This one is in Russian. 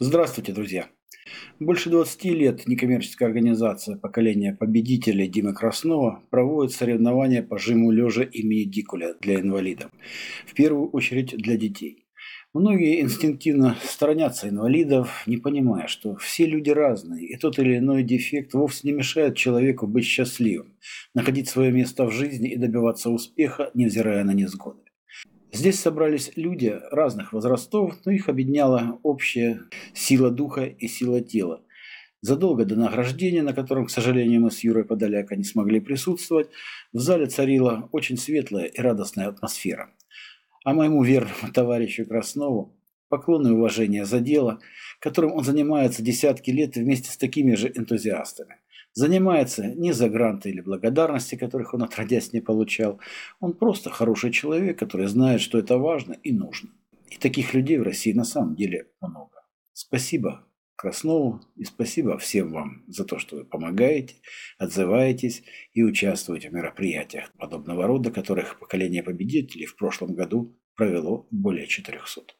Здравствуйте, друзья! Больше 20 лет некоммерческая организация поколения победителей Димы Краснова проводит соревнования по жиму лежа имени Дикуля для инвалидов. В первую очередь для детей. Многие инстинктивно сторонятся инвалидов, не понимая, что все люди разные, и тот или иной дефект вовсе не мешает человеку быть счастливым, находить свое место в жизни и добиваться успеха, невзирая на несгоды. Здесь собрались люди разных возрастов, но их объединяла общая сила духа и сила тела. Задолго до награждения, на котором, к сожалению, мы с Юрой Подоляка не смогли присутствовать, в зале царила очень светлая и радостная атмосфера. А моему верному товарищу Краснову поклон и уважение за дело, которым он занимается десятки лет вместе с такими же энтузиастами – занимается не за гранты или благодарности, которых он отродясь не получал. Он просто хороший человек, который знает, что это важно и нужно. И таких людей в России на самом деле много. Спасибо Краснову и спасибо всем вам за то, что вы помогаете, отзываетесь и участвуете в мероприятиях подобного рода, которых поколение победителей в прошлом году провело более 400.